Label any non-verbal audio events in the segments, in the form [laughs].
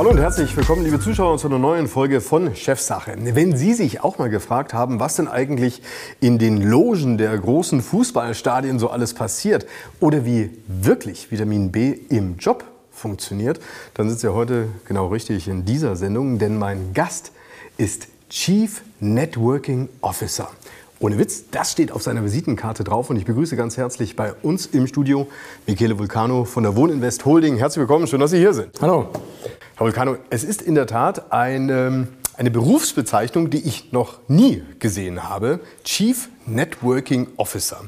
Hallo und herzlich willkommen, liebe Zuschauer, zu einer neuen Folge von Chefsache. Wenn Sie sich auch mal gefragt haben, was denn eigentlich in den Logen der großen Fußballstadien so alles passiert oder wie wirklich Vitamin B im Job funktioniert, dann sind Sie heute genau richtig in dieser Sendung, denn mein Gast ist Chief Networking Officer. Ohne Witz, das steht auf seiner Visitenkarte drauf und ich begrüße ganz herzlich bei uns im Studio Michele Vulcano von der Wohninvest Holding. Herzlich willkommen, schön, dass Sie hier sind. Hallo. Herr Vulcano, es ist in der Tat eine, eine Berufsbezeichnung, die ich noch nie gesehen habe. Chief Networking Officer.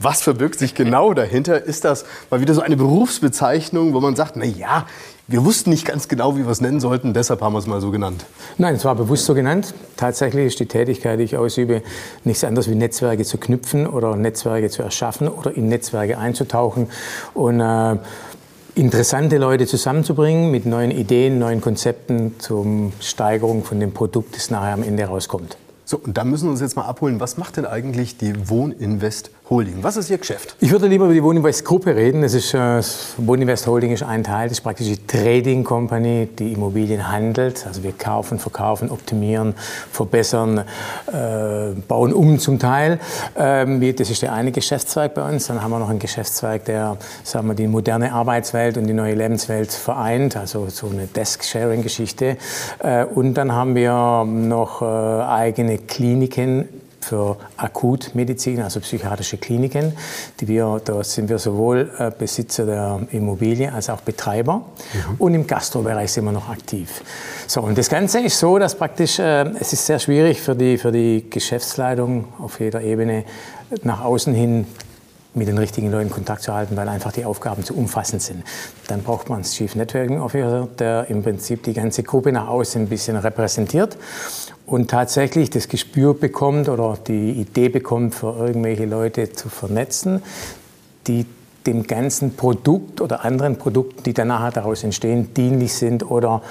Was verbirgt sich genau dahinter? Ist das mal wieder so eine Berufsbezeichnung, wo man sagt, na ja, wir wussten nicht ganz genau, wie wir es nennen sollten, deshalb haben wir es mal so genannt. Nein, es war bewusst so genannt. Tatsächlich ist die Tätigkeit, die ich ausübe, nichts anderes wie Netzwerke zu knüpfen oder Netzwerke zu erschaffen oder in Netzwerke einzutauchen und äh, interessante Leute zusammenzubringen mit neuen Ideen, neuen Konzepten zur Steigerung von dem Produkt, das nachher am Ende rauskommt. So, und da müssen wir uns jetzt mal abholen. Was macht denn eigentlich die Wohninvest Holding? Was ist Ihr Geschäft? Ich würde lieber über die Wohninvest Gruppe reden. Das ist, äh, Wohninvest Holding ist ein Teil, das ist praktisch die Trading Company, die Immobilien handelt. Also wir kaufen, verkaufen, optimieren, verbessern, äh, bauen um zum Teil. Ähm, das ist der eine Geschäftszweig bei uns. Dann haben wir noch einen Geschäftszweig, der sagen wir, die moderne Arbeitswelt und die neue Lebenswelt vereint. Also so eine Desk-Sharing-Geschichte. Äh, und dann haben wir noch äh, eigene Kliniken für Akutmedizin, also psychiatrische Kliniken. Die wir, da sind wir sowohl äh, Besitzer der Immobilie als auch Betreiber. Mhm. Und im Gastrobereich sind wir noch aktiv. So, und das Ganze ist so, dass praktisch, äh, es ist sehr schwierig für die, für die Geschäftsleitung auf jeder Ebene nach außen hin mit den richtigen Leuten Kontakt zu halten, weil einfach die Aufgaben zu umfassend sind. Dann braucht man einen Chief Networking Officer, der im Prinzip die ganze Gruppe nach außen ein bisschen repräsentiert und tatsächlich das Gespür bekommt oder die Idee bekommt, für irgendwelche Leute zu vernetzen, die dem ganzen Produkt oder anderen Produkten, die danach daraus entstehen, dienlich sind oder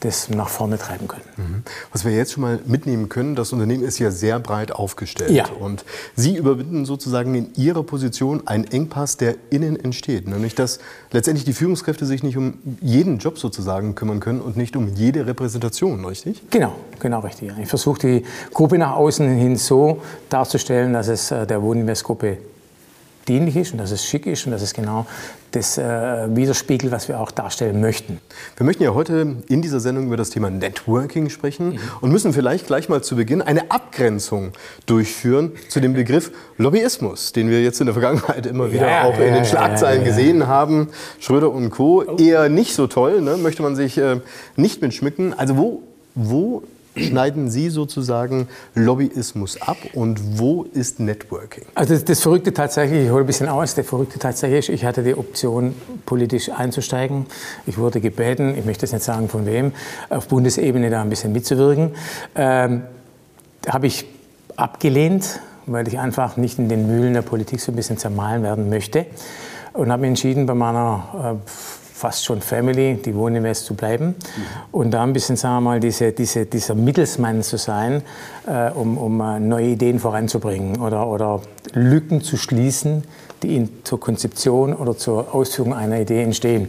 das nach vorne treiben können. Mhm. Was wir jetzt schon mal mitnehmen können, das Unternehmen ist ja sehr breit aufgestellt. Ja. Und Sie überwinden sozusagen in Ihrer Position einen Engpass, der innen entsteht. Nämlich, dass letztendlich die Führungskräfte sich nicht um jeden Job sozusagen kümmern können und nicht um jede Repräsentation, richtig? Genau, genau richtig. Ich versuche die Gruppe nach außen hin so darzustellen, dass es äh, der Wohninvest-Gruppe dienlich ist und dass es schick ist und dass es genau das äh, widerspiegelt, was wir auch darstellen möchten. Wir möchten ja heute in dieser Sendung über das Thema Networking sprechen mhm. und müssen vielleicht gleich mal zu Beginn eine Abgrenzung durchführen zu dem Begriff Lobbyismus, den wir jetzt in der Vergangenheit immer wieder ja, auch ja, in den Schlagzeilen ja, gesehen haben. Schröder und Co. Oh. Eher nicht so toll, ne? möchte man sich äh, nicht mitschmücken. Also wo, wo schneiden Sie sozusagen Lobbyismus ab und wo ist Networking? Also das, das Verrückte tatsächlich, ich hole ein bisschen aus, der Verrückte tatsächlich, ich hatte die Option, politisch einzusteigen. Ich wurde gebeten, ich möchte jetzt nicht sagen von wem, auf Bundesebene da ein bisschen mitzuwirken. Ähm, Habe ich abgelehnt, weil ich einfach nicht in den Mühlen der Politik so ein bisschen zermahlen werden möchte und habe mich entschieden, bei meiner äh, fast schon Family, die wohnen im West zu bleiben. Mhm. Und da ein bisschen, sagen wir mal, diese, diese, dieser Mittelsmann zu sein, äh, um, um äh, neue Ideen voranzubringen oder, oder Lücken zu schließen, die in, zur Konzeption oder zur Ausführung einer Idee entstehen.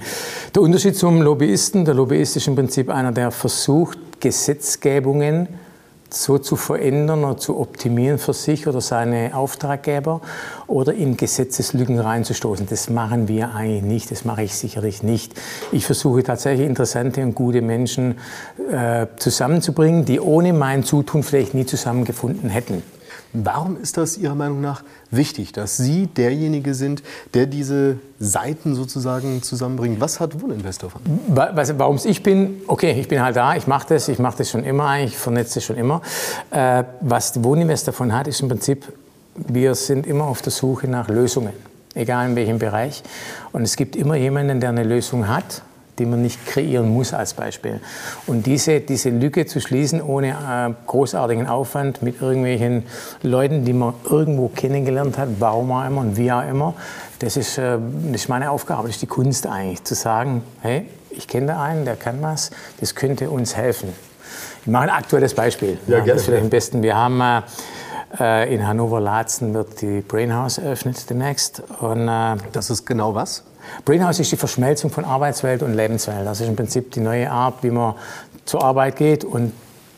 Der Unterschied zum Lobbyisten, der Lobbyist ist im Prinzip einer, der versucht, Gesetzgebungen so zu verändern oder zu optimieren für sich oder seine Auftraggeber oder in Gesetzeslücken reinzustoßen. Das machen wir eigentlich nicht, das mache ich sicherlich nicht. Ich versuche tatsächlich interessante und gute Menschen äh, zusammenzubringen, die ohne mein Zutun vielleicht nie zusammengefunden hätten. Warum ist das Ihrer Meinung nach wichtig, dass Sie derjenige sind, der diese Seiten sozusagen zusammenbringt? Was hat Wohninvest davon? Warum es ich bin? Okay, ich bin halt da, ich mache das, ich mache das schon immer, ich vernetze schon immer. Äh, was Wohninvest davon hat, ist im Prinzip, wir sind immer auf der Suche nach Lösungen, egal in welchem Bereich. Und es gibt immer jemanden, der eine Lösung hat die man nicht kreieren muss als Beispiel. Und diese, diese Lücke zu schließen ohne äh, großartigen Aufwand mit irgendwelchen Leuten, die man irgendwo kennengelernt hat, warum auch immer und wie auch immer, das ist, äh, das ist meine Aufgabe, das ist die Kunst eigentlich, zu sagen, hey, ich kenne da einen, der kann was, das könnte uns helfen. Ich mache ein aktuelles Beispiel. Ja, gerne. Das ist vielleicht am besten. Wir haben äh, in Hannover-Laatzen wird die Brainhouse eröffnet demnächst. Und, äh, das ist genau was? Brainhouse ist die Verschmelzung von Arbeitswelt und Lebenswelt. Das ist im Prinzip die neue Art, wie man zur Arbeit geht und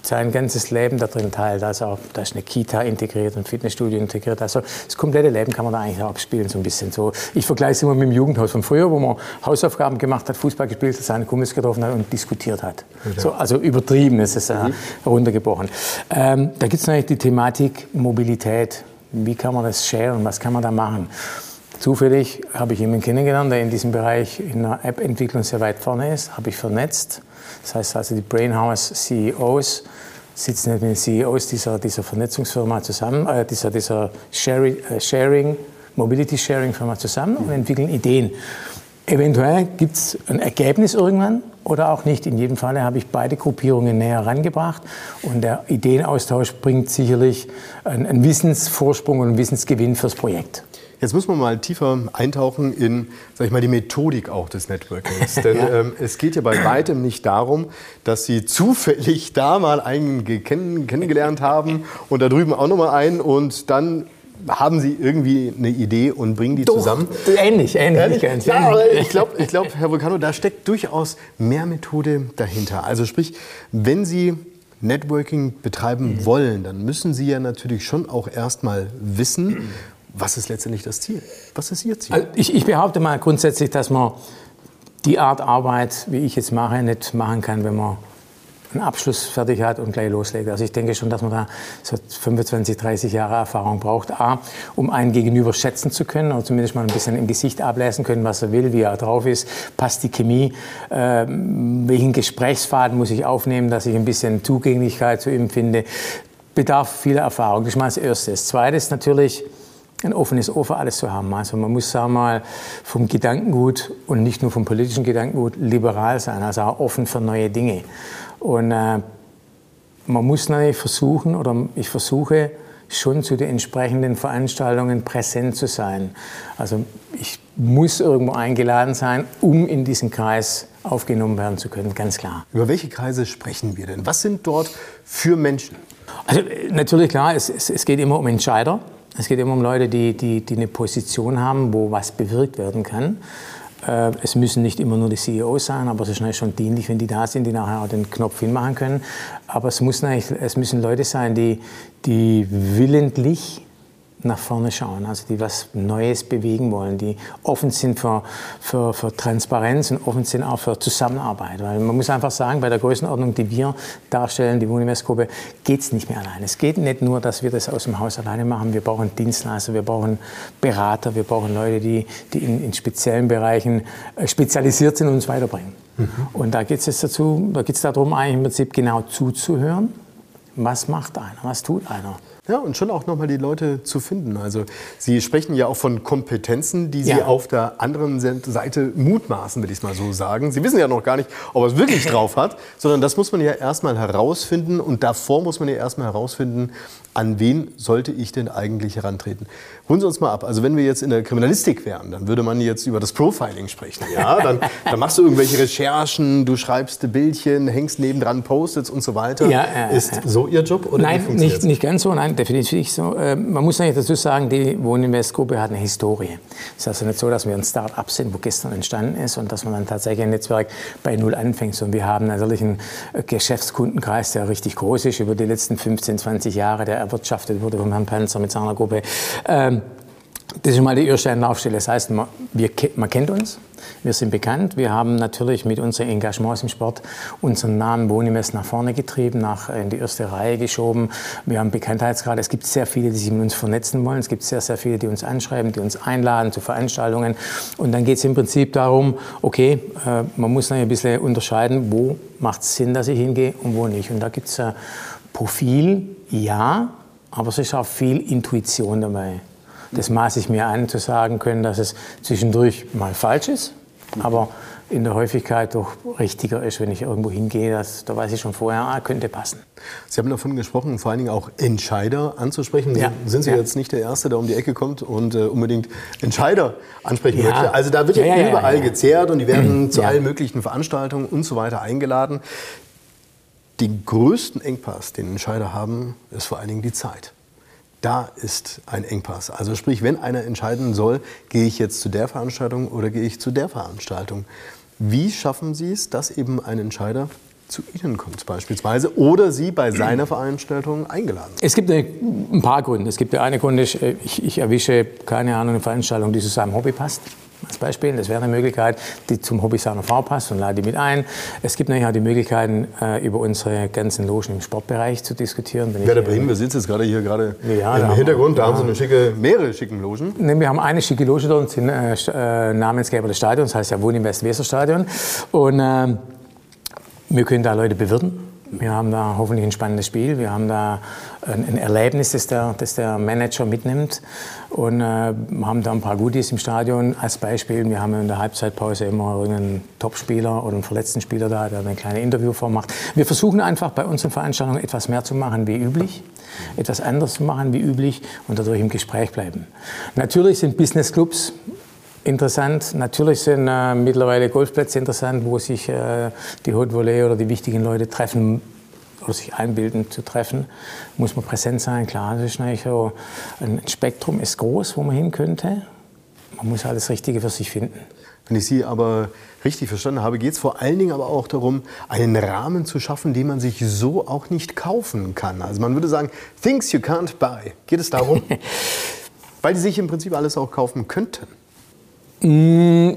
sein ganzes Leben da drin teilt. Also da ist eine Kita integriert, ein Fitnessstudio integriert. Also das komplette Leben kann man da eigentlich abspielen, so ein bisschen. So, ich vergleiche es immer mit dem Jugendhaus von früher, wo man Hausaufgaben gemacht hat, Fußball gespielt hat, seine Kumpels getroffen hat und diskutiert hat. Ja. So, also übertrieben ist es äh, mhm. runtergebrochen. Ähm, da gibt es natürlich die Thematik Mobilität. Wie kann man das sharen? Was kann man da machen? Zufällig habe ich jemanden kennengelernt, der in diesem Bereich in der App-Entwicklung sehr weit vorne ist, habe ich vernetzt. Das heißt also, die Brainhouse CEOs sitzen mit den CEOs dieser, dieser Vernetzungsfirma zusammen, äh, dieser, dieser Sharing, äh, Sharing, Mobility Sharing Firma zusammen und entwickeln Ideen. Eventuell gibt es ein Ergebnis irgendwann oder auch nicht. In jedem Fall habe ich beide Gruppierungen näher herangebracht und der Ideenaustausch bringt sicherlich einen Wissensvorsprung und einen Wissensgewinn fürs Projekt. Jetzt muss man mal tiefer eintauchen in, sag ich mal, die Methodik auch des Networkings. [laughs] Denn ähm, es geht ja bei weitem nicht darum, dass Sie zufällig da mal einen kenn kennengelernt haben und da drüben auch noch mal einen und dann haben Sie irgendwie eine Idee und bringen die Doch, zusammen? Ähnlich, ähnlich. ähnlich. Ja, aber ich glaube, ich glaub, Herr Vulcano, da steckt durchaus mehr Methode dahinter. Also sprich, wenn Sie Networking betreiben wollen, dann müssen Sie ja natürlich schon auch erstmal wissen, was ist letztendlich das Ziel? Was ist Ihr Ziel? Also ich, ich, behaupte mal grundsätzlich, dass man die Art Arbeit, wie ich jetzt mache, nicht machen kann, wenn man einen Abschluss fertig hat und gleich loslegt. Also ich denke schon, dass man da so 25, 30 Jahre Erfahrung braucht. A, um einen Gegenüber schätzen zu können oder zumindest mal ein bisschen im Gesicht ablesen können, was er will, wie er drauf ist, passt die Chemie, äh, welchen Gesprächsfaden muss ich aufnehmen, dass ich ein bisschen Zugänglichkeit zu ihm finde. Bedarf vieler Erfahrung. Das ist mal das Erste. Das Zweite ist natürlich, ein offenes Ohr für alles zu haben. Also man muss, sagen mal, vom Gedankengut und nicht nur vom politischen Gedankengut liberal sein, also auch offen für neue Dinge. Und äh, man muss natürlich versuchen, oder ich versuche schon zu den entsprechenden Veranstaltungen präsent zu sein. Also ich muss irgendwo eingeladen sein, um in diesen Kreis aufgenommen werden zu können, ganz klar. Über welche Kreise sprechen wir denn? Was sind dort für Menschen? Also natürlich klar, es, es, es geht immer um Entscheider. Es geht immer um Leute, die, die, die eine Position haben, wo was bewirkt werden kann. Äh, es müssen nicht immer nur die CEOs sein, aber es ist schon dienlich, wenn die da sind, die nachher auch den Knopf hinmachen können. Aber es, muss es müssen Leute sein, die, die willentlich nach vorne schauen, also die was Neues bewegen wollen, die offen sind für, für, für Transparenz und offen sind auch für Zusammenarbeit. Weil man muss einfach sagen, bei der Größenordnung, die wir darstellen, die Wohninvestgruppe, geht es nicht mehr allein. Es geht nicht nur, dass wir das aus dem Haus alleine machen. Wir brauchen Dienstleister, wir brauchen Berater, wir brauchen Leute, die, die in, in speziellen Bereichen äh, spezialisiert sind und uns weiterbringen. Mhm. Und da geht es jetzt dazu, da geht es darum, eigentlich im Prinzip genau zuzuhören. Was macht einer? Was tut einer? Ja, und schon auch nochmal die Leute zu finden. Also Sie sprechen ja auch von Kompetenzen, die Sie ja. auf der anderen Seite mutmaßen, will ich es mal so sagen. Sie wissen ja noch gar nicht, ob er es wirklich [laughs] drauf hat, sondern das muss man ja erstmal herausfinden und davor muss man ja erstmal herausfinden, an wen sollte ich denn eigentlich herantreten. Holen Sie uns mal ab. Also wenn wir jetzt in der Kriminalistik wären, dann würde man jetzt über das Profiling sprechen. Ja, dann, [laughs] dann machst du irgendwelche Recherchen, du schreibst Bildchen, hängst nebendran Post-its und so weiter. Ja, äh, Ist so Ihr Job oder Nein, nicht, nicht ganz so. Nein, definitiv so. Äh, man muss eigentlich dazu sagen, die Wohninvest-Gruppe hat eine Historie. Es ist also nicht so, dass wir ein Start-up sind, wo gestern entstanden ist und dass man dann tatsächlich ein Netzwerk bei Null anfängt. Sondern wir haben natürlich einen Geschäftskundenkreis, der richtig groß ist über die letzten 15, 20 Jahre, der erwirtschaftet wurde von Herrn Panzer mit seiner Gruppe. Ähm, das ist mal die erste Anlaufstelle. Das heißt, man, wir, man kennt uns, wir sind bekannt. Wir haben natürlich mit unseren Engagements im Sport unseren Namen Wohnimes nach vorne getrieben, nach, in die erste Reihe geschoben. Wir haben Bekanntheitsgrad. Es gibt sehr viele, die sich mit uns vernetzen wollen. Es gibt sehr, sehr viele, die uns anschreiben, die uns einladen zu Veranstaltungen. Und dann geht es im Prinzip darum, okay, äh, man muss ein bisschen unterscheiden, wo macht es Sinn, dass ich hingehe und wo nicht. Und da gibt es Profil, ja, aber es ist auch viel Intuition dabei. Das maße ich mir an, zu sagen können, dass es zwischendurch mal falsch ist, aber in der Häufigkeit doch richtiger ist, wenn ich irgendwo hingehe. Das, da weiß ich schon vorher, ah, könnte passen. Sie haben davon gesprochen, vor allen Dingen auch Entscheider anzusprechen. Ja. Sind Sie ja. jetzt nicht der Erste, der um die Ecke kommt und äh, unbedingt Entscheider ansprechen ja. möchte? Also da wird ja, ja überall gezehrt und die werden [clears throat] zu allen möglichen Veranstaltungen und so weiter eingeladen. Den größten Engpass, den Entscheider haben, ist vor allen Dingen die Zeit. Da ist ein Engpass. Also sprich, wenn einer entscheiden soll, gehe ich jetzt zu der Veranstaltung oder gehe ich zu der Veranstaltung. Wie schaffen Sie es, dass eben ein Entscheider zu Ihnen kommt beispielsweise oder Sie bei seiner [clears throat] Veranstaltung eingeladen Es gibt eine, ein paar Gründe. Es gibt der eine Grund, ich, ich erwische, keine Ahnung, eine Veranstaltung, die zu seinem Hobby passt. Als Beispiel, das wäre eine Möglichkeit, die zum Hobby seiner Frau passt und lade die mit ein. Es gibt natürlich auch die Möglichkeiten, äh, über unsere ganzen Logen im Sportbereich zu diskutieren. Wenn Werder Bremen, wir sitzen jetzt gerade hier gerade ja, im Hintergrund, da haben Sie eine schicke, mehrere schicken Logen. Ne, wir haben eine schicke Loge dort und sind äh, äh, Namensgeber des Stadions, das heißt ja Wohninvest Weserstadion. Und äh, wir können da Leute bewirten. Wir haben da hoffentlich ein spannendes Spiel. Wir haben da ein, Erlebnis, das der, das der Manager mitnimmt. Und äh, haben da ein paar Goodies im Stadion. Als Beispiel, wir haben in der Halbzeitpause immer irgendeinen Topspieler oder einen verletzten Spieler da, der eine kleine Interviewform macht. Wir versuchen einfach bei unseren Veranstaltungen etwas mehr zu machen wie üblich, etwas anders zu machen wie üblich und dadurch im Gespräch bleiben. Natürlich sind Businessclubs interessant. Natürlich sind äh, mittlerweile Golfplätze interessant, wo sich äh, die Haute Volée oder die wichtigen Leute treffen oder sich einbilden zu treffen. Muss man präsent sein, klar. Das ist natürlich so, ein Spektrum ist groß, wo man hin könnte. Man muss alles Richtige für sich finden. Wenn ich Sie aber richtig verstanden habe, geht es vor allen Dingen aber auch darum, einen Rahmen zu schaffen, den man sich so auch nicht kaufen kann. Also man würde sagen, things you can't buy. Geht es darum? [laughs] Weil die sich im Prinzip alles auch kaufen könnten. Mm,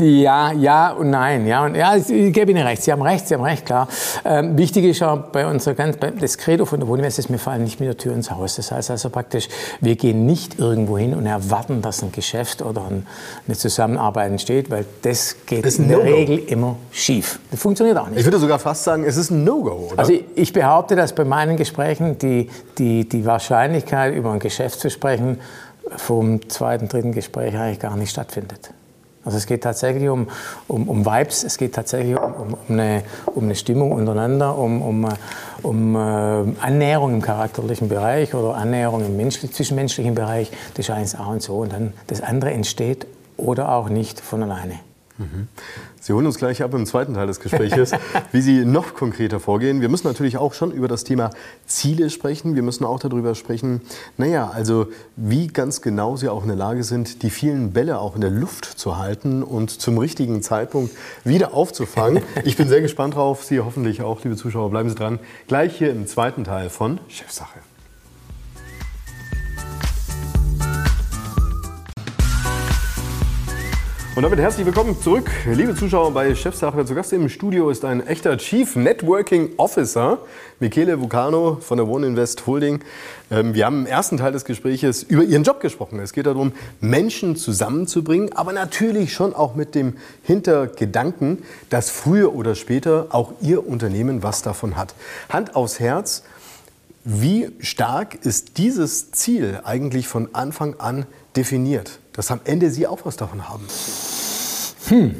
ja, ja und nein. Ja, und, ja ich gebe Ihnen recht. Sie haben recht, Sie haben recht, klar. Ähm, wichtig ist ja bei unserer ganz, das Credo von der Wohnwest ist, wir fallen nicht mit der Tür ins Haus. Das heißt also praktisch, wir gehen nicht irgendwo hin und erwarten, dass ein Geschäft oder eine Zusammenarbeit entsteht, weil das geht das in der no Regel immer schief. Das funktioniert auch nicht. Ich würde sogar fast sagen, es ist ein No-Go, Also ich, ich behaupte, dass bei meinen Gesprächen die, die, die Wahrscheinlichkeit, über ein Geschäft zu sprechen, vom zweiten, dritten Gespräch eigentlich gar nicht stattfindet. Also es geht tatsächlich um, um, um Vibes, es geht tatsächlich um, um, eine, um eine Stimmung untereinander, um, um, um äh, Annäherung im charakterlichen Bereich oder Annäherung im menschlich, zwischenmenschlichen Bereich. Das ist eins A und so. Und dann das andere entsteht oder auch nicht von alleine. Mhm. Sie holen uns gleich ab im zweiten Teil des Gesprächs, [laughs] wie Sie noch konkreter vorgehen. Wir müssen natürlich auch schon über das Thema Ziele sprechen. Wir müssen auch darüber sprechen, naja, also wie ganz genau Sie auch in der Lage sind, die vielen Bälle auch in der Luft zu halten und zum richtigen Zeitpunkt wieder aufzufangen. Ich bin sehr gespannt drauf. Sie hoffentlich auch, liebe Zuschauer. Bleiben Sie dran. Gleich hier im zweiten Teil von Chefsache. Und damit herzlich willkommen zurück, liebe Zuschauer bei Chefsache. Zu Gast im Studio ist ein echter Chief Networking Officer, Michele Vulcano von der Wohninvest Holding. Ähm, wir haben im ersten Teil des Gesprächs über Ihren Job gesprochen. Es geht darum, Menschen zusammenzubringen, aber natürlich schon auch mit dem Hintergedanken, dass früher oder später auch Ihr Unternehmen was davon hat. Hand aufs Herz, wie stark ist dieses Ziel eigentlich von Anfang an definiert? Dass am Ende Sie auch was davon haben? Hm.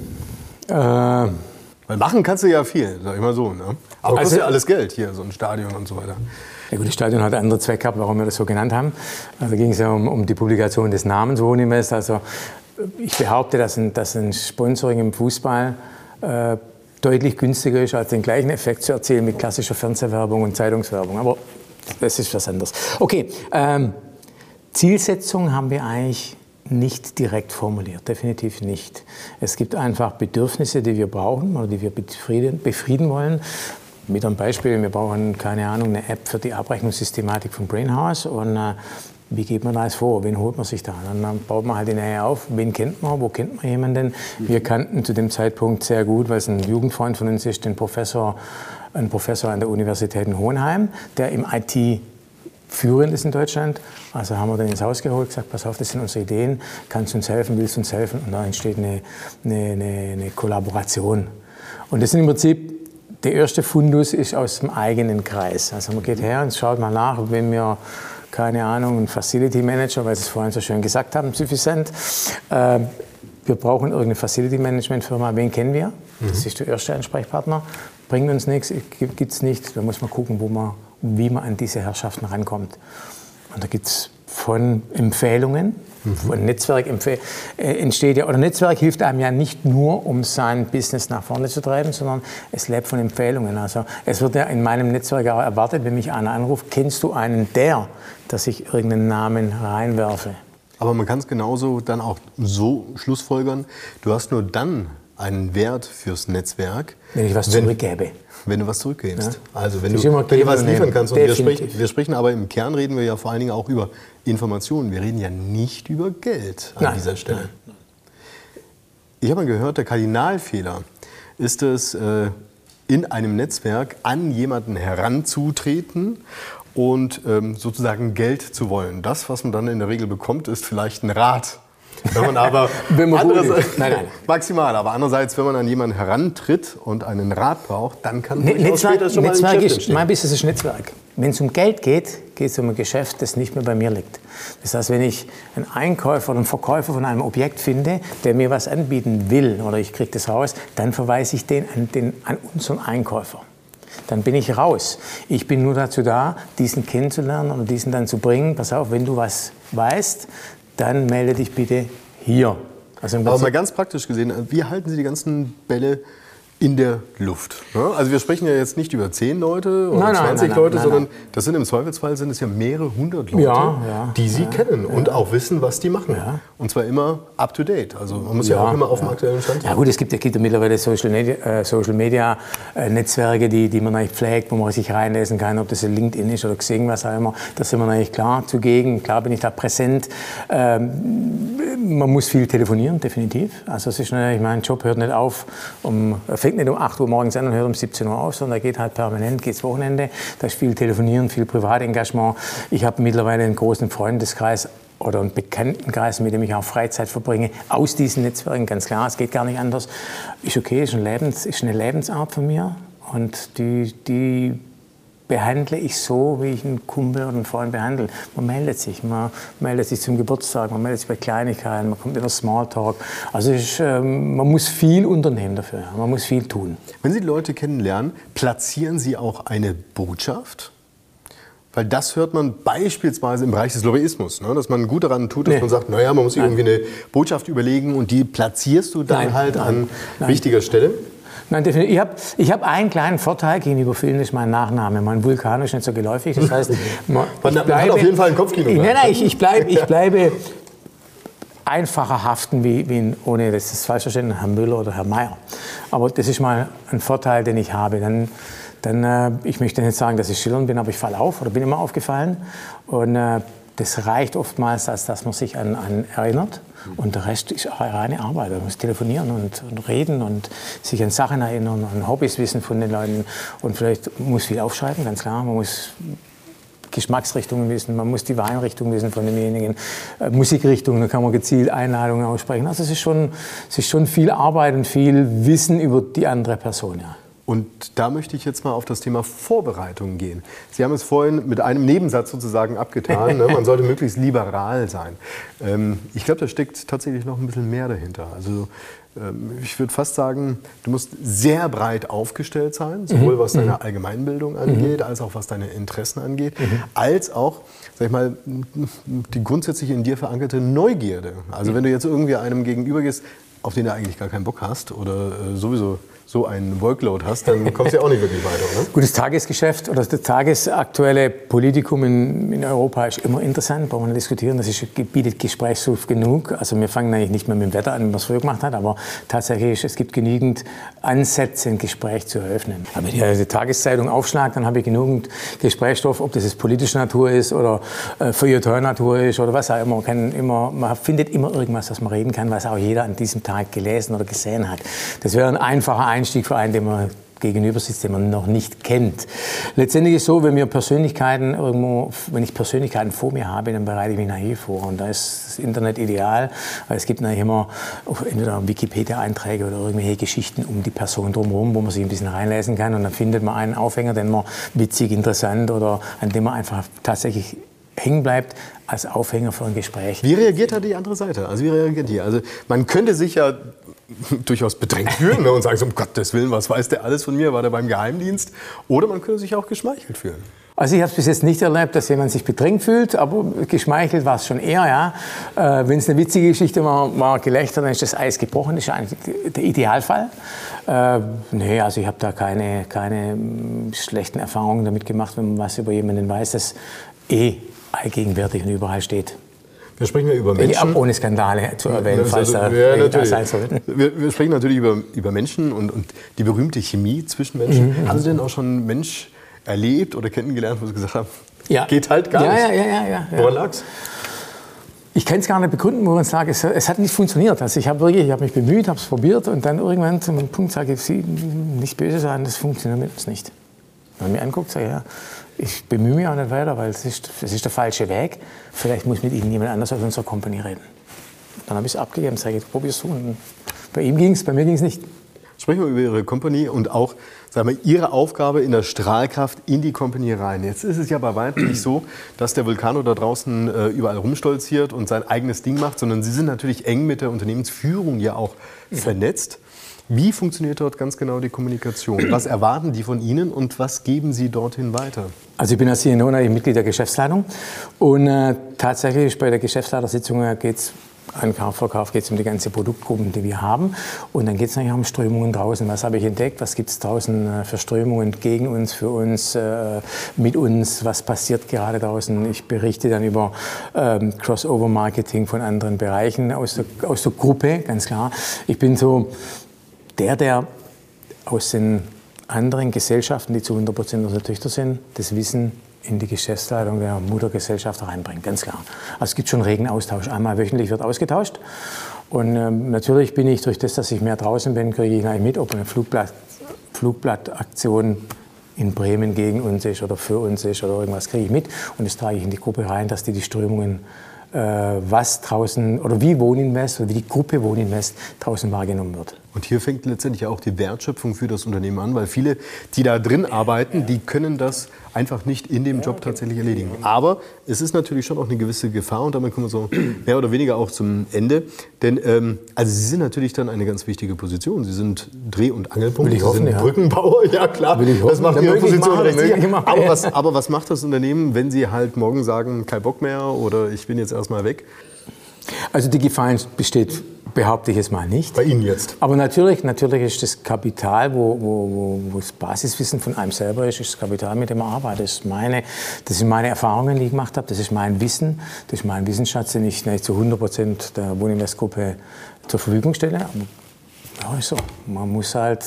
Äh, Weil machen kannst du ja viel, sag ich mal so. Ne? Aber also, kostet ja alles Geld hier, so ein Stadion und so weiter. Ja gut, das Stadion hat einen anderen Zweck gehabt, warum wir das so genannt haben. Also ging es ja um, um die Publikation des Namens Wohninvest. Also ich behaupte, dass ein, dass ein Sponsoring im Fußball äh, deutlich günstiger ist, als den gleichen Effekt zu erzielen mit klassischer Fernsehwerbung und Zeitungswerbung. Aber das ist was anderes. Okay, ähm, Zielsetzung haben wir eigentlich nicht direkt formuliert, definitiv nicht. Es gibt einfach Bedürfnisse, die wir brauchen oder die wir befrieden, befrieden wollen. Mit einem Beispiel, wir brauchen, keine Ahnung, eine App für die Abrechnungssystematik von Brainhouse und äh, wie geht man das vor? Wen holt man sich da? Dann baut man halt die Nähe auf. Wen kennt man? Wo kennt man jemanden? Wir kannten zu dem Zeitpunkt sehr gut, weil es ein Jugendfreund von uns ist, den Professor, ein Professor an der Universität in Hohenheim, der im IT führend ist in Deutschland. Also haben wir dann ins Haus geholt, gesagt, pass auf, das sind unsere Ideen, kannst du uns helfen, willst du uns helfen? Und da entsteht eine, eine, eine, eine Kollaboration. Und das ist im Prinzip, der erste Fundus ist aus dem eigenen Kreis. Also man geht her und schaut mal nach, wenn wir keine Ahnung, ein Facility Manager, weil Sie es vorhin so schön gesagt haben, suffisant. Äh, wir brauchen irgendeine Facility Management Firma. Wen kennen wir? Das mhm. ist der erste Ansprechpartner. Bringt uns nichts, gibt es nicht. Da muss man gucken, wo man wie man an diese Herrschaften rankommt. Und da gibt es von Empfehlungen. Mhm. Ein Netzwerk äh, entsteht ja, oder Netzwerk hilft einem ja nicht nur, um sein Business nach vorne zu treiben, sondern es lebt von Empfehlungen. Also es wird ja in meinem Netzwerk auch erwartet, wenn mich einer anruft, kennst du einen der, dass ich irgendeinen Namen reinwerfe. Aber man kann es genauso dann auch so schlussfolgern, du hast nur dann einen Wert fürs Netzwerk, wenn ich was wenn, zurückgebe. Wenn du was zurückgibst. Ja. Also wenn du, wenn du was liefern kannst. Und wir sprechen, wir sprechen aber im Kern reden wir ja vor allen Dingen auch über Informationen. Wir reden ja nicht über Geld an Nein. dieser Stelle. Nein. Ich habe mal gehört, der Kardinalfehler ist es, äh, in einem Netzwerk an jemanden heranzutreten und ähm, sozusagen Geld zu wollen. Das, was man dann in der Regel bekommt, ist vielleicht ein Rat wenn man aber [laughs] wenn man andererseits, nein, nein. maximal, aber andererseits, wenn man an jemanden herantritt und einen Rat braucht, dann kann ne Netzwerk, schon Netzwerk mal ein Geschäft ist, Mein Business ist Netzwerk. Wenn es um Geld geht, geht es um ein Geschäft, das nicht mehr bei mir liegt. Das heißt, wenn ich einen Einkäufer oder einen Verkäufer von einem Objekt finde, der mir was anbieten will oder ich kriege das raus, dann verweise ich den an, den an unseren Einkäufer dann bin ich raus. Ich bin nur dazu da, diesen kennenzulernen und diesen dann zu bringen. Pass auf, wenn du was weißt, dann melde dich bitte hier. Also Aber mal ganz praktisch gesehen, wie halten Sie die ganzen Bälle in der Luft. Ne? Also wir sprechen ja jetzt nicht über zehn Leute oder nein, 20 nein, Leute, nein, sondern das sind im Zweifelsfall sind es ja mehrere hundert Leute, ja, ja, die Sie ja, kennen und auch wissen, was die machen. Und zwar immer up to date. Also man muss ja, auch immer auf dem aktuellen Stand sein. Ja gut, es gibt, es gibt ja mittlerweile Social Media, äh, Social Media äh, Netzwerke, die, die man eigentlich pflegt, wo man sich reinlesen kann, ob das LinkedIn ist oder Xing, was auch immer. Da sind wir eigentlich klar zugegen. Klar bin ich da präsent. Ähm, man muss viel telefonieren, definitiv. Also es ist, ich mein Job hört nicht auf um fängt nicht um 8 Uhr morgens an und hört um 17 Uhr auf, sondern er geht halt permanent, geht's Wochenende. Da ist viel Telefonieren, viel Privatengagement. Ich habe mittlerweile einen großen Freundeskreis oder einen Bekanntenkreis, mit dem ich auch Freizeit verbringe, aus diesen Netzwerken, ganz klar, es geht gar nicht anders. Ist okay, ist, ein Lebens, ist eine Lebensart von mir und die, die behandle ich so, wie ich einen Kumpel oder einen Freund behandle. Man meldet sich, man meldet sich zum Geburtstag, man meldet sich bei Kleinigkeiten, man kommt in den Smalltalk. Also ist, ähm, man muss viel unternehmen dafür, man muss viel tun. Wenn Sie Leute kennenlernen, platzieren Sie auch eine Botschaft? Weil das hört man beispielsweise im Bereich des Lobbyismus, ne? dass man gut daran tut, dass nee. man sagt, naja, man muss sich irgendwie eine Botschaft überlegen und die platzierst du dann nein, halt nein, an nein. wichtiger Stelle. Nein, definitiv. Ich habe ich hab einen kleinen Vorteil gegenüber vielen, ist mein Nachname. Mein Vulkan ist nicht so geläufig. Das heißt, [laughs] man, man, man bleibe, hat auf jeden Fall ein Kopfkino. Nein, nein, ich, ich, bleib, ich [laughs] bleibe einfacher haften wie, wie ohne das ist falsch verstanden, Herr Müller oder Herr Mayer. Aber das ist mal ein Vorteil, den ich habe. Dann, dann äh, ich möchte nicht sagen, dass ich schillernd bin, aber ich falle auf oder bin immer aufgefallen. Und äh, das reicht oftmals, als dass man sich an, an erinnert. Und der Rest ist reine Arbeit. Man muss telefonieren und, und, reden und sich an Sachen erinnern und Hobbys wissen von den Leuten. Und vielleicht muss viel aufschreiben, ganz klar. Man muss Geschmacksrichtungen wissen, man muss die Weinrichtung wissen von demjenigen, äh, Musikrichtungen, da kann man gezielt Einladungen aussprechen. Also es ist, schon, es ist schon viel Arbeit und viel Wissen über die andere Person. Ja. Und da möchte ich jetzt mal auf das Thema Vorbereitung gehen. Sie haben es vorhin mit einem Nebensatz sozusagen abgetan. Ne? Man sollte möglichst liberal sein. Ähm, ich glaube, da steckt tatsächlich noch ein bisschen mehr dahinter. Also ähm, ich würde fast sagen, du musst sehr breit aufgestellt sein, sowohl mhm. was deine mhm. Allgemeinbildung angeht, mhm. als auch was deine Interessen angeht, als auch, sag ich mal, die grundsätzlich in dir verankerte Neugierde. Also wenn du jetzt irgendwie einem gegenübergehst, auf den du eigentlich gar keinen Bock hast oder äh, sowieso so einen Workload hast, dann kommst du ja auch nicht wirklich weiter. Oder? [laughs] Gutes Tagesgeschäft oder das tagesaktuelle Politikum in, in Europa ist immer interessant, brauchen wir diskutieren. Das ist, bietet Gesprächsstoff genug. Also wir fangen eigentlich nicht mehr mit dem Wetter an, es früher gemacht hat, aber tatsächlich es gibt genügend Ansätze, ein Gespräch zu eröffnen. wenn ich die Tageszeitung aufschlage, dann habe ich genügend Gesprächsstoff, ob das jetzt politische Natur ist oder äh, Feuilleton-Natur ist oder was auch immer. Man, kann immer. man findet immer irgendwas, was man reden kann, was auch jeder an diesem Tag gelesen oder gesehen hat. Das wäre ein einfacher Einstieg für einen, den man gegenüber sitzt, den man noch nicht kennt. Letztendlich ist es so, wenn wir Persönlichkeiten irgendwo, wenn ich Persönlichkeiten vor mir habe, dann bereite ich mich nachher vor. Und da ist das Internet ideal, weil es gibt natürlich immer entweder Wikipedia-Einträge oder irgendwelche Geschichten um die Person drumherum, wo man sich ein bisschen reinlesen kann. Und dann findet man einen Aufhänger, den man witzig, interessant oder an dem man einfach tatsächlich hängen bleibt als Aufhänger für ein Gespräch. Wie reagiert da die andere Seite? Also wie reagiert die? Also man könnte sich ja [laughs] durchaus bedrängt fühlen ne, und sagen, so, um Gottes Willen, was weiß der alles von mir, war der beim Geheimdienst? Oder man könnte sich auch geschmeichelt fühlen. Also ich habe es bis jetzt nicht erlebt, dass jemand sich bedrängt fühlt, aber geschmeichelt war es schon eher. Ja. Äh, Wenn es eine witzige Geschichte war, war Gelächter, dann ist das Eis gebrochen. Das ist eigentlich der Idealfall. Äh, nee, also ich habe da keine, keine mm, schlechten Erfahrungen damit gemacht, wenn man was über jemanden weiß, das eh allgegenwärtig und überall steht. Wir sprechen ja über Menschen. ohne Skandale zu erwähnen, Ja, falls also, da ja, sein sollten. Wir, wir sprechen natürlich über, über Menschen und, und die berühmte Chemie zwischen Menschen. Mhm, Haben Sie denn auch schon einen Mensch erlebt oder kennengelernt, wo Sie gesagt haben, Ja. geht halt gar ja, nicht? Ja, ja, ja, ja. Woran lag's? Ich kann es gar nicht begründen, woran es lag. Es, es hat nicht funktioniert. Also ich habe wirklich, ich habe mich bemüht, habe es probiert und dann irgendwann zu einem Punkt sage ich, Sie nicht böse sein, das funktioniert mit uns nicht. Wenn man mir anguckt, sage ich, ja, ich bemühe mich auch nicht weiter, weil es ist, es ist der falsche Weg. Vielleicht muss mit Ihnen jemand anders aus unserer Company reden. Dann habe ich es abgegeben, sage ich, probier's du. Und bei ihm ging es, bei mir ging es nicht. Sprechen wir über Ihre Company und auch sagen wir, Ihre Aufgabe in der Strahlkraft in die Company rein. Jetzt ist es ja bei weitem nicht so, dass der Vulkano da draußen äh, überall rumstolziert und sein eigenes Ding macht, sondern Sie sind natürlich eng mit der Unternehmensführung ja auch vernetzt. Wie funktioniert dort ganz genau die Kommunikation? Was [clears throat] erwarten die von Ihnen und was geben Sie dorthin weiter? Also ich bin als natürlich Mitglied der Geschäftsleitung und äh, tatsächlich bei der Geschäftsleitersitzung geht es Ankauf, Verkauf geht es um die ganze Produktgruppen, die wir haben. Und dann geht es natürlich auch um Strömungen draußen. Was habe ich entdeckt? Was gibt es draußen äh, für Strömungen gegen uns, für uns, äh, mit uns? Was passiert gerade draußen? Ich berichte dann über ähm, Crossover-Marketing von anderen Bereichen aus der, aus der Gruppe, ganz klar. Ich bin so der, der aus den anderen Gesellschaften, die zu 100 Prozent unsere Töchter sind, das Wissen in die Geschäftsleitung der Muttergesellschaft reinbringt, ganz klar. Also es gibt schon regen Austausch. Einmal wöchentlich wird ausgetauscht. Und ähm, natürlich bin ich durch das, dass ich mehr draußen bin, kriege ich eigentlich mit, ob eine Flugblatt, Flugblattaktion in Bremen gegen uns ist oder für uns ist oder irgendwas kriege ich mit. Und das trage ich in die Gruppe rein, dass die die Strömungen äh, was draußen oder wie Wohninvest oder wie die Gruppe Wohninvest draußen wahrgenommen wird. Und hier fängt letztendlich auch die Wertschöpfung für das Unternehmen an, weil viele, die da drin arbeiten, die können das einfach nicht in dem Job tatsächlich erledigen. Aber es ist natürlich schon auch eine gewisse Gefahr und damit kommen wir so [clears throat] mehr oder weniger auch zum Ende. Denn ähm, also Sie sind natürlich dann eine ganz wichtige Position. Sie sind Dreh- und Angelpunkt. Will ich Sie hoffen, sind ja. Brückenbauer, [laughs] ja klar. Will ich das macht Ihre Position machen. Aber was, aber was macht das Unternehmen, wenn Sie halt morgen sagen, kein Bock mehr oder ich bin jetzt erstmal weg? Also die Gefahr besteht, behaupte ich jetzt mal nicht. Bei Ihnen jetzt? Aber natürlich, natürlich ist das Kapital, wo, wo, wo, wo das Basiswissen von einem selber ist, ist das Kapital, mit dem man arbeitet. Das, ist meine, das sind meine Erfahrungen, die ich gemacht habe. Das ist mein Wissen. Das ist mein Wissensschatz, den ich nicht zu 100 Prozent der Wohninvest-Gruppe zur Verfügung stelle. Aber ja, ist so. Man muss halt,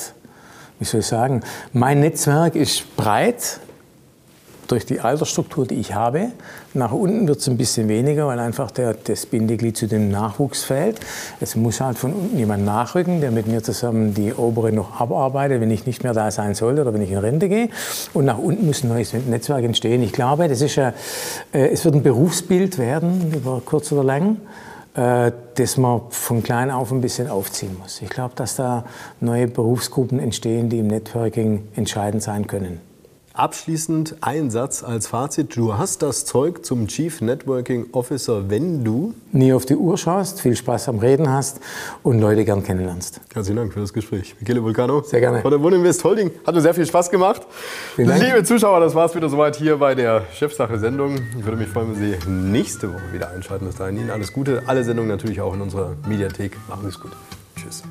wie soll ich sagen, mein Netzwerk ist breit durch die Altersstruktur, die ich habe. Nach unten wird es ein bisschen weniger, weil einfach der, das Bindeglied zu dem Nachwuchs fällt. Es muss halt von unten jemand nachrücken, der mit mir zusammen die obere noch abarbeitet, wenn ich nicht mehr da sein sollte oder wenn ich in Rente gehe. Und nach unten muss ein neues Netzwerk entstehen. Ich glaube, das ist äh, es wird ein Berufsbild werden, über kurz oder lang äh, das man von klein auf ein bisschen aufziehen muss. Ich glaube, dass da neue Berufsgruppen entstehen, die im Networking entscheidend sein können. Abschließend ein Satz als Fazit. Du hast das Zeug zum Chief Networking Officer, wenn du Nie auf die Uhr schaust, viel Spaß am Reden hast und Leute gern kennenlernst. Herzlichen Dank für das Gespräch. Michele Vulcano. Sehr gerne. Von der Wohninvest Holding. Hat mir sehr viel Spaß gemacht. Liebe Zuschauer, das war es wieder soweit hier bei der Chefsache-Sendung. Ich würde mich freuen, wenn Sie nächste Woche wieder einschalten. Bis dahin Ihnen alles Gute. Alle Sendungen natürlich auch in unserer Mediathek. Machen Sie es gut. Tschüss.